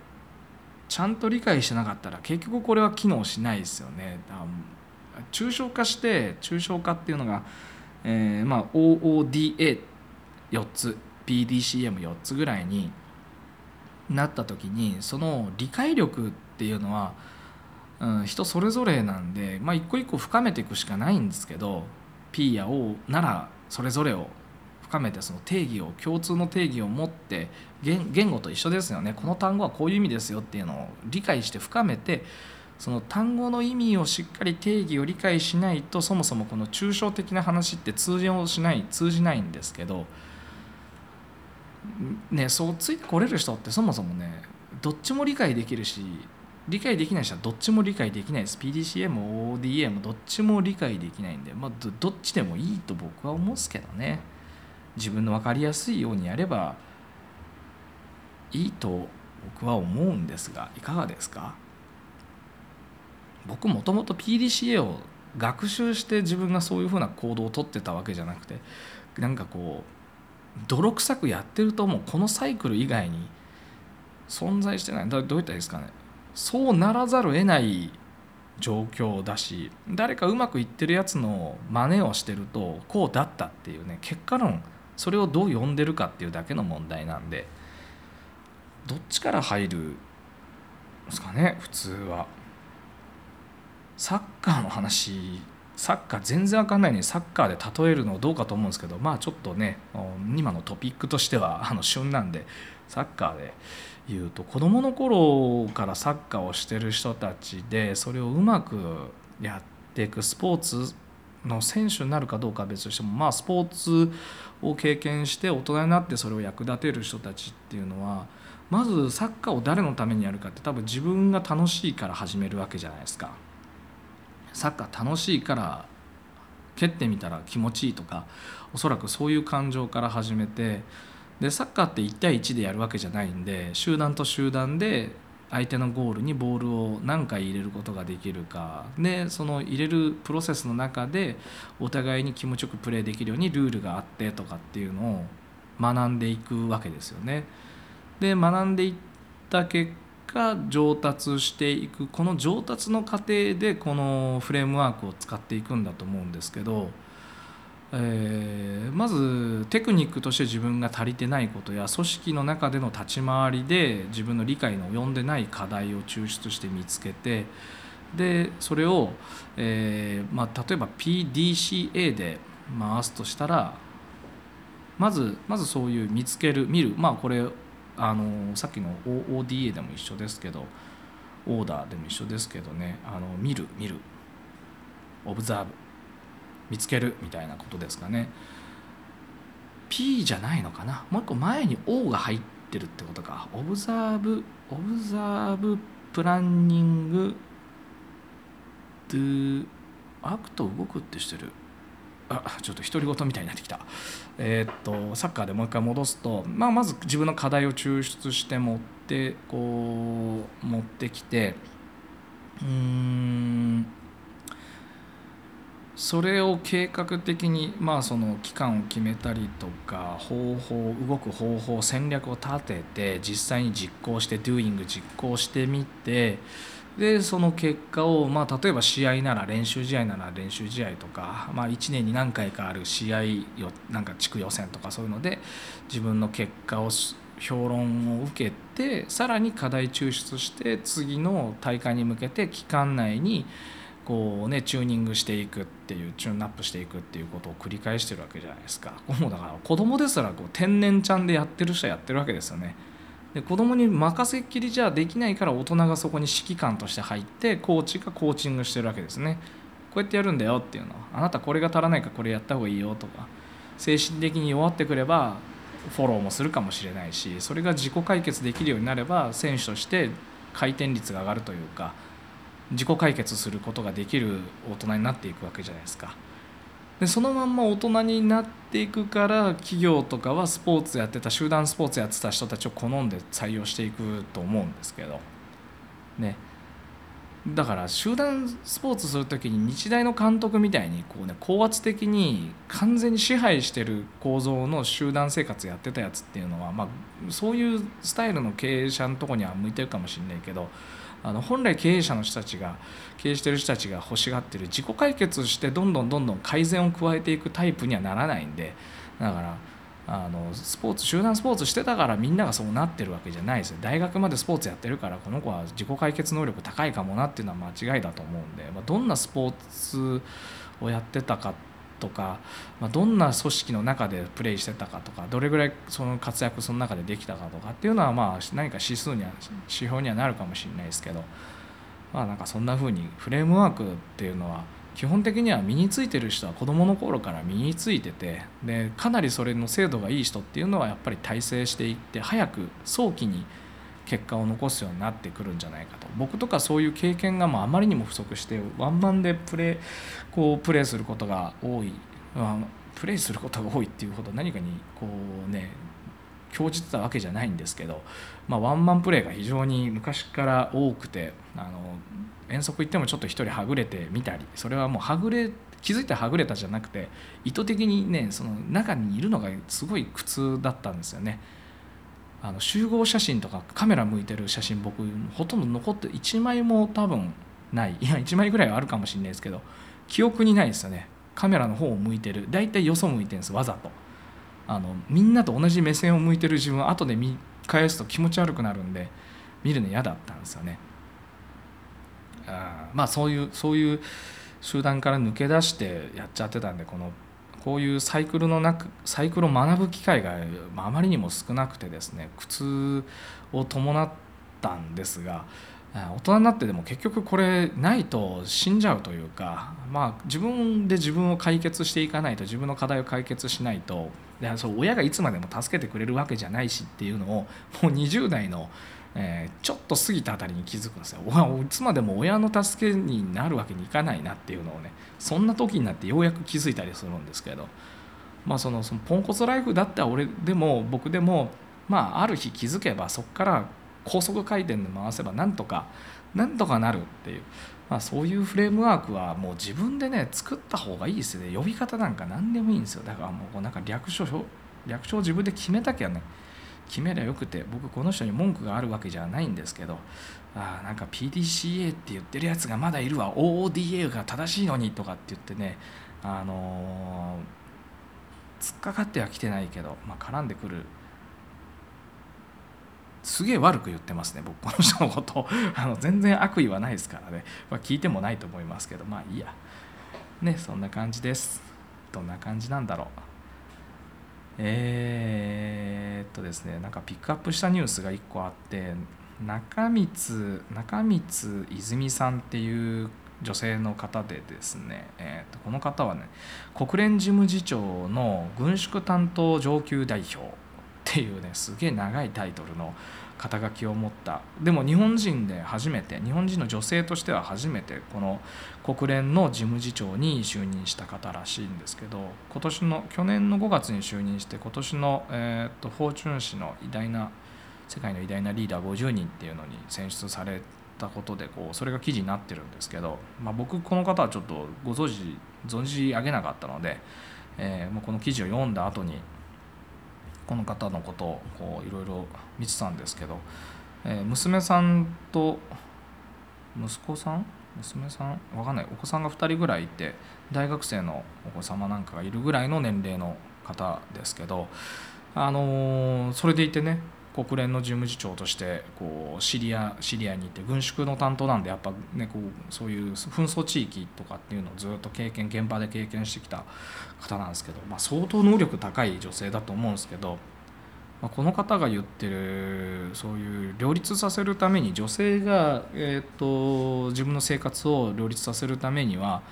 ちゃんと理解してなかったら結局これは機能しないですよね。抽象化して抽象化っていうのが、えー、まあ OODA4 つ PDCM4 つぐらいになった時にその理解力っていうのは、うん、人それぞれなんで、まあ、一個一個深めていくしかないんですけど P や O ならそれぞれを深めてその定義を共通の定義を持って言語と一緒ですよね。この単語はこういう意味ですよっていうのを理解して深めてその単語の意味をしっかり定義を理解しないとそもそもこの抽象的な話って通用しない通じないんですけど、ね、そうついてこれる人ってそもそもねどっちも理解できるし理解できない人はどっちも理解できないです。PDCA も ODA もどっちも理解できないんで、まあ、どっちでもいいと僕は思うんですけどね。自分の分かりやすいようにやればいいと僕は思うんですがいかがですか？僕もともと PDCA を学習して自分がそういうふうな行動をとってたわけじゃなくてなんかこう泥臭くやってるともうこのサイクル以外に存在してない。どういったらいいですかね？そうならざるを得ない状況だし誰かうまくいってるやつの真似をしてるとこうだったっていうね結果論それをどう呼んでるかっていうだけの問題なんでどっちから入るんですかね普通は。サッカーの話サッカー全然わかんないのにサッカーで例えるのどうかと思うんですけどまあちょっとね今のトピックとしては あの旬なんでサッカーで言うと子どもの頃からサッカーをしてる人たちでそれをうまくやっていくスポーツの選手になるかどうかは別としてもまあスポーツを経験して大人になってそれを役立てる人たちっていうのはまずサッカーを誰のためにやるかって多分自分が楽しいから始めるわけじゃないですか。サッカー楽しいから蹴ってみたら気持ちいいとかおそらくそういう感情から始めてでサッカーって1対1でやるわけじゃないんで集団と集団で相手のゴールにボールを何回入れることができるかでその入れるプロセスの中でお互いに気持ちよくプレーできるようにルールがあってとかっていうのを学んでいくわけですよね。で学んでいった結が上達していくこの上達の過程でこのフレームワークを使っていくんだと思うんですけど、えー、まずテクニックとして自分が足りてないことや組織の中での立ち回りで自分の理解の及んでない課題を抽出して見つけてでそれを、えーまあ、例えば PDCA で回すとしたらまずまずそういう見つける見る。まあこれあのさっきの ODA でも一緒ですけどオーダーでも一緒ですけどねあの見る見る。オブザーブ見つけるみたいなことですかね。P じゃないのかな。もう一個前に O が入ってるってことか。オブザーブObserve Planning Do Act 動くってしてる。あちょっと独り言みたいになってきた、えー、っとサッカーでもう一回戻すと、まあ、まず自分の課題を抽出して持ってこう持ってきてうーんそれを計画的に、まあ、その期間を決めたりとか方法動く方法戦略を立てて実際に実行して Doing 実行してみてでその結果を、まあ、例えば試合なら練習試合なら練習試合とか、まあ、1年に何回かある試合よなんか地区予選とかそういうので自分の結果を評論を受けてさらに課題抽出して次の大会に向けて期間内にこうねチューニングしていくっていうチューンアップしていくっていうことを繰り返してるわけじゃないですか。もうだから子供ですらこう天然ちゃんでやってる人はやってるわけですよね。で子供に任せっきりじゃできないから大人がそこに指揮官として入ってコーチがコーチングしてるわけですね。こうやってやるんだよっていうの。はあなたこれが足らないからこれやった方がいいよとか。精神的に弱ってくればフォローもするかもしれないしそれが自己解決できるようになれば選手として回転率が上がるというか自己解決することができる大人になっていくわけじゃないですか。でそのまんま大人になっていくから企業とかはスポーツやってた集団スポーツやってた人たちを好んで採用していくと思うんですけどねだから集団スポーツする時に日大の監督みたいにこう、ね、高圧的に完全に支配してる構造の集団生活やってたやつっていうのは、まあ、そういうスタイルの経営者のとこには向いてるかもしれないけどあの本来経営者の人たちが経営してる人たちが欲しがってる自己解決してどんどんどんどん改善を加えていくタイプにはならないんでだからあのスポーツ集団スポーツしてたからみんながそうなってるわけじゃないですよ。大学までスポーツやってるからこの子は自己解決能力高いかもなっていうのは間違いだと思うんで、まあ、どんなスポーツをやってたかとか、まあ、どんな組織の中でプレーしてたかとかどれぐらいその活躍その中でできたかとかっていうのはまあ何か指数には指標にはなるかもしれないですけどまあなんかそんな風にフレームワークっていうのは基本的には身についてる人は子どもの頃から身についててでかなりそれの精度がいい人っていうのはやっぱり体制していって早く早期に結果を残すようになってくるんじゃないかと僕とかそういう経験がもうあまりにも不足してワンマンでプレーこうプレーすることが多い、まあ、プレーすることが多いっていうほど何かにこうね興じてたわけじゃないんですけど、まあ、ワンマンプレーが非常に昔から多くてあの遠足行ってもちょっと一人はぐれてみたりそれはもうはぐれ気づいたらはぐれたじゃなくて意図的にねその中にいるのがすごい苦痛だったんですよね。あの集合写真とかカメラ向いてる写真僕ほとんど残って1枚も多分ない。いや1枚ぐらいはあるかもしれないですけど記憶にないですよね。カメラの方を向いてる。大体よそ向いてるんですわざと。あのみんなと同じ目線を向いてる自分後で見返すと気持ち悪くなるんで見るの嫌だったんですよね。あまあそういうそういう集団から抜け出してやっちゃってたんでこのこういうサイクルの中サイクルを学ぶ機会があまりにも少なくてですね苦痛を伴ったんですが大人になってでも結局これないと死んじゃうというか、まあ、自分で自分を解決していかないと自分の課題を解決しないとそう親がいつまでも助けてくれるわけじゃないしっていうのをもう20代のえー、ちょっと過ぎたあたりに気づくんですよ。いつまでも親の助けになるわけにいかないなっていうのをねそんな時になってようやく気づいたりするんですけど。まあそのそのポンコツライフだった俺でも僕でもまあある日気づけばそこから高速回転で回せばなんとかなんとかなるっていう、まあ、そういうフレームワークはもう自分でね作った方がいいですよね。呼び方なんか何でもいいんですよ。だからもうなんか略称略称自分で決めたきゃね。決めりゃよくて僕この人に文句があるわけじゃないんですけどあなんか PDCA って言ってるやつがまだいるわ。OODA が正しいのにとかって言ってねあのー、突っかかってはきてないけど、まあ、絡んでくる。すげえ悪く言ってますね僕この人のこと。あの全然悪意はないですからね、まあ、聞いてもないと思いますけどまあいいや。ねそんな感じです。どんな感じなんだろう。えー、っとですねなんかピックアップしたニュースが1個あって中光中光泉さんっていう女性の方でですね、えー、とこの方はね国連事務次長の軍縮担当上級代表っていうねすげえ長いタイトルの肩書きを持った。でも日本人で初めて日本人の女性としては初めてこの国連の事務次長に就任した方らしいんですけど今年の去年の5月に就任して今年の、えー、とフォーチュン誌の偉大な世界の偉大なリーダー50人っていうのに選出されたことでこうそれが記事になってるんですけど、まあ、僕この方はちょっとご存知存じ上げなかったので、えー、もうこの記事を読んだ後にこの方のことをこういろいろ見てたんですけど、えー、娘さんと息子さん？娘さん？わかんない。お子さんが2人ぐらいいて大学生のお子様なんかがいるぐらいの年齢の方ですけど、あのー、それでいてね国連の事務次長としてこうシリアシリアに行って軍縮の担当なんでやっぱねこうそういう紛争地域とかっていうのをずっと経験現場で経験してきた方なんですけど、まあ、相当能力高い女性だと思うんですけど、まあ、この方が言ってるそういう両立させるために女性が、えーと、自分の生活を両立させるためには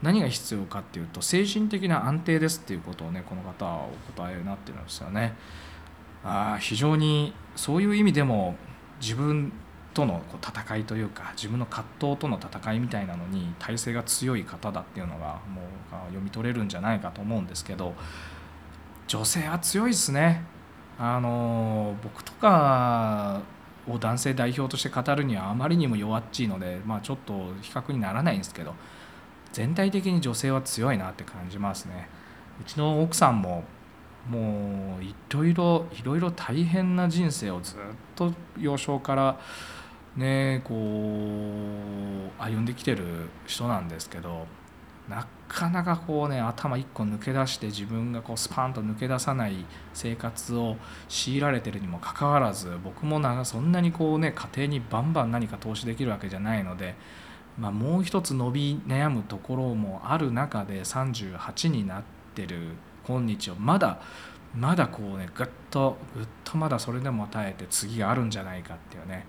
何が必要かっていうと精神的な安定ですっていうことをねこの方はお答えになってるんですよね。あ非常にそういう意味でも自分とのこう戦いというか自分の葛藤との戦いみたいなのに体制が強い方だっていうのがもう読み取れるんじゃないかと思うんですけど女性は強いですね。あの僕とかを男性代表として語るにはあまりにも弱っちいので、まあ、ちょっと比較にならないんですけど全体的に女性は強いなって感じますね。うちの奥さんももういろいろいろいろ大変な人生をずっと幼少からねこう歩んできてる人なんですけどなかなかこうね頭一個抜け出して自分がこうスパンと抜け出さない生活を強いられてるにもかかわらず僕もなそんなにこうね家庭にバンバン何か投資できるわけじゃないので、まあ、もう一つ伸び悩むところもある中で38になってる今日をまだまだこうねぐっとぐっとまだそれでも耐えて次があるんじゃないかっていうね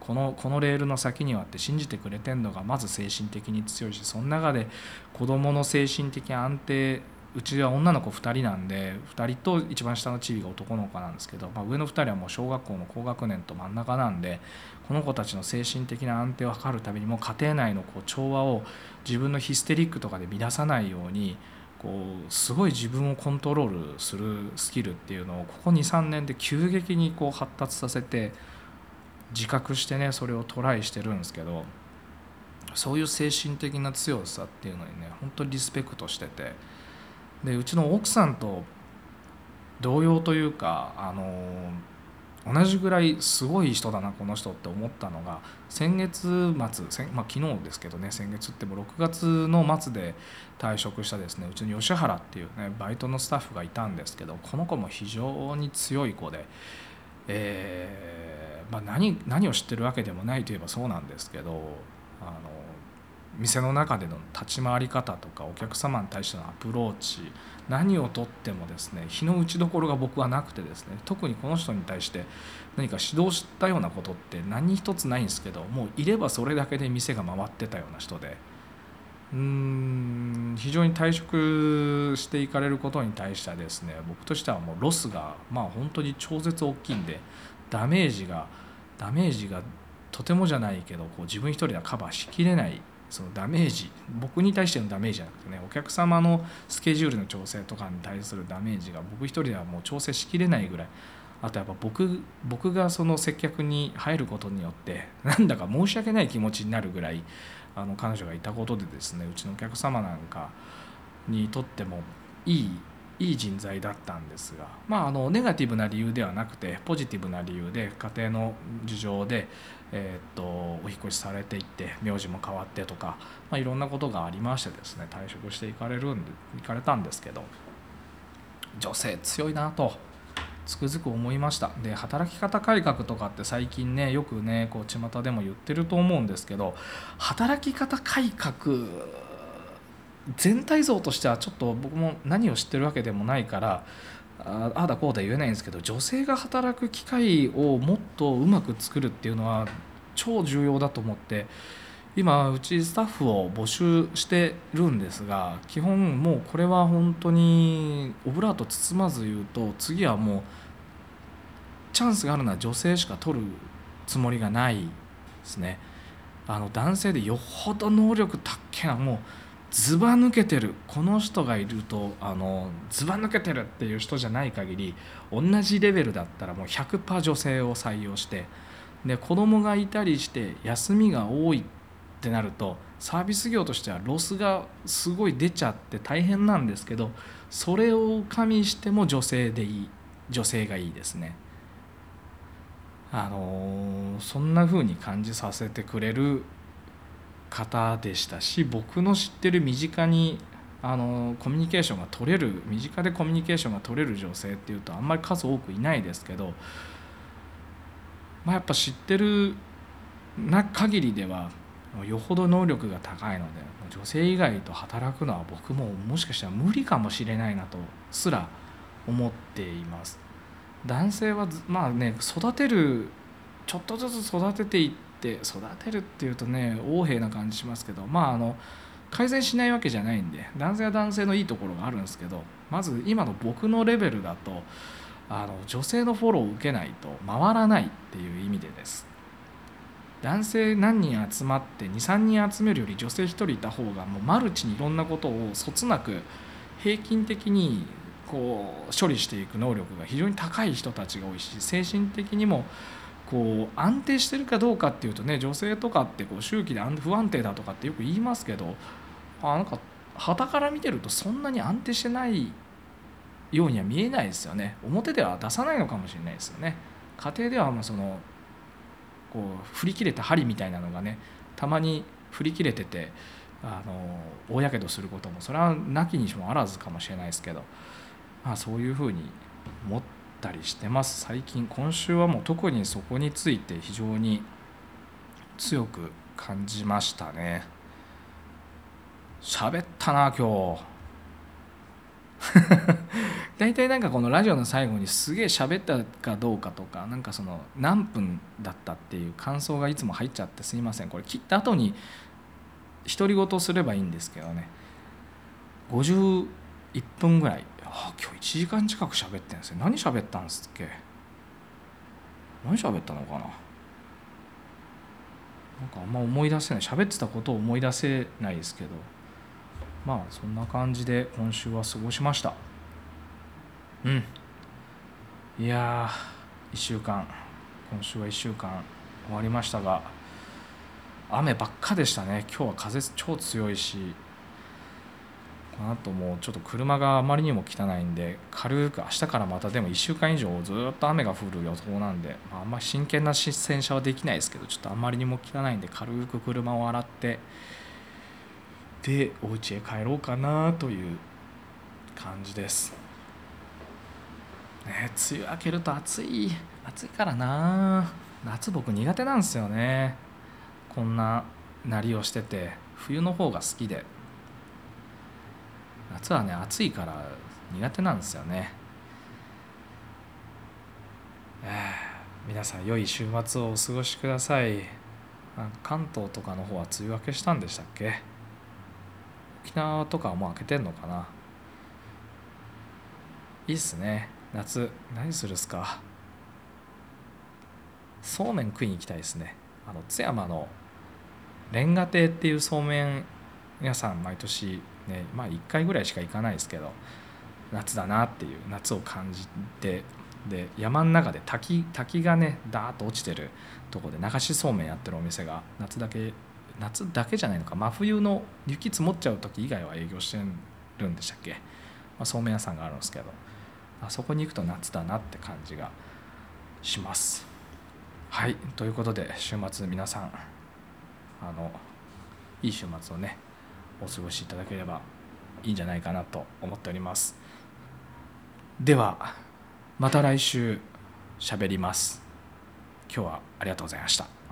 このこのレールの先にはって信じてくれてんのがまず精神的に強いしその中で子どもの精神的安定うちは女の子2人なんで2人と一番下のチビが男の子なんですけど、まあ、上の2人はもう小学校の高学年と真ん中なんでこの子たちの精神的な安定を図るためにも家庭内のこう調和を自分のヒステリックとかで乱さないようにこうすごい自分をコントロールするスキルっていうのをここ23年で急激にこう発達させて自覚してねそれをトライしてるんですけどそういう精神的な強さっていうのにね本当にリスペクトしててでうちの奥さんと同様というかあの同じぐらいすごい人だなこの人って思ったのが先月末まあ、昨日ですけどね先月ってもう6月の末で退職したですねうちの吉原っていうねバイトのスタッフがいたんですけどこの子も非常に強い子で、えーまあ何、何を知ってるわけでもないといえばそうなんですけどあの店の中での立ち回り方とかお客様に対してのアプローチ何をとってもですね日の打ちどころが僕はなくてですね特にこの人に対して何か指導したようなことって何一つないんですけどもういればそれだけで店が回ってたような人でうーん非常に退職していかれることに対してはですね僕としてはもうロスがまあ本当に超絶大きいんでダメージがダメージがとてもじゃないけどこう自分一人ではカバーしきれないそのダメージ僕に対してのダメージじゃなくてねお客様のスケジュールの調整とかに対するダメージが僕一人ではもう調整しきれないぐらい。あとやっぱ僕僕がその接客に入ることによってなんだか申し訳ない気持ちになるぐらいあの彼女がいたことでですねうちのお客様なんかにとってもいいいい人材だったんですが、まあ、あのネガティブな理由ではなくてポジティブな理由で家庭の事情で、えー、っとお引越しされていって名字も変わってとか、まあ、いろんなことがありましてですね退職していかれるんで行かれたんですけど女性強いなとつくづく思いました。で働き方改革とかって最近ねよくねこう巷でも言ってると思うんですけど働き方改革全体像としてはちょっと僕も何を知ってるわけでもないからああだこうだ言えないんですけど女性が働く機会をもっとうまく作るっていうのは超重要だと思って今うちスタッフを募集してるんですが基本もうこれは本当にオブラート包まず言うと次はもうチャンスがあるのは女性しか取るつもりがないですね。あの男性でよほど能力高けなもうずば抜けてるこの人がいるとあのずば抜けてるっていう人じゃない限り同じレベルだったらもう100%女性を採用してで子供がいたりして休みが多いってなるとサービス業としてはロスがすごい出ちゃって大変なんですけどそれを加味しても女性でいい女性がいいですね。あのそんな風に感じさせてくれる方でしたし僕の知ってる身近にあのコミュニケーションが取れる身近でコミュニケーションが取れる女性っていうとあんまり数多くいないですけど、まあ、やっぱ知ってるな限りではよほど能力が高いので女性以外と働くのは僕ももしかしたら無理かもしれないなとすら思っています。男性はまあね育てるちょっとずつ育てていて育てるっていうとね横柄な感じしますけどまああの改善しないわけじゃないんで男性は男性のいいところがあるんですけどまず今の僕のレベルだとあの女性のフォローを受けないと回らないっていう意味でです。男性何人集まって23人集めるより女性1人いた方がもうマルチにいろんなことをそつなく平均的にこう処理していく能力が非常に高い人たちが多いし精神的にもこう安定してるかどうかっていうとね女性とかってこう周期で不安定だとかってよく言いますけどあなんか旗から見てるとそんなに安定してないようには見えないですよね。表では出さないのかもしれないですよね。家庭ではまあそのこう振り切れた針みたいなのがねたまに振り切れててあの大やけどすることもそれはなきにしもあらずかもしれないですけどまあ、そういうふうに思ったりしてます。最近今週はもう特にそこについて非常に強く感じましたね。喋ったな今日。大体なんかこのラジオの最後にすげえ喋ったかどうかとかなんかその何分だったっていう感想がいつも入っちゃってすいません。これ切った後に独り言すればいいんですけどね。51分ぐらいあ今日1時間近く喋ってんですよ何喋ったんですっけ？何喋ったのかな？なんかあんま思い出せない。喋ってたことを思い出せないですけど。まあそんな感じで今週は過ごしました。うん。いやー1週間。今週は1週間終わりましたが雨ばっかでしたね。今日は風超強いし。この後もう。ちょっと車があまりにも汚いんで軽く明日からまたでも1週間以上ずっと雨が降る予想なんで、まあ、あんまり真剣な洗車はできないですけどちょっとあまりにも汚いんで軽く車を洗ってでお家へ帰ろうかなという感じです。ね梅雨明けると暑い。暑いからな。夏僕苦手なんですよね。こんななりをしてて冬の方が好きで。夏はね暑いから苦手なんですよね。えー、皆さん良い週末をお過ごしください。関東とかの方は梅雨明けしたんでしたっけ？沖縄とかはもう明けてんのかな？いいっすね。夏何するっすか？そうめん食いに行きたいですね。あの津山のレンガ亭っていうそうめん屋さん毎年ねまあ1回ぐらいしか行かないですけど夏だなっていう夏を感じてで山の中で滝滝がねダーッと落ちてるとこで流しそうめんやってるお店が夏だけ夏だけじゃないのか真冬の雪積もっちゃう時以外は営業してるんでしたっけ、まあ、そうめん屋さんがあるんですけどあそこに行くと夏だなって感じがします。はいということで週末皆さんあのいい週末をねお過ごしいただければいいんじゃないかなと思っております。ではまた来週喋ります。今日はありがとうございました。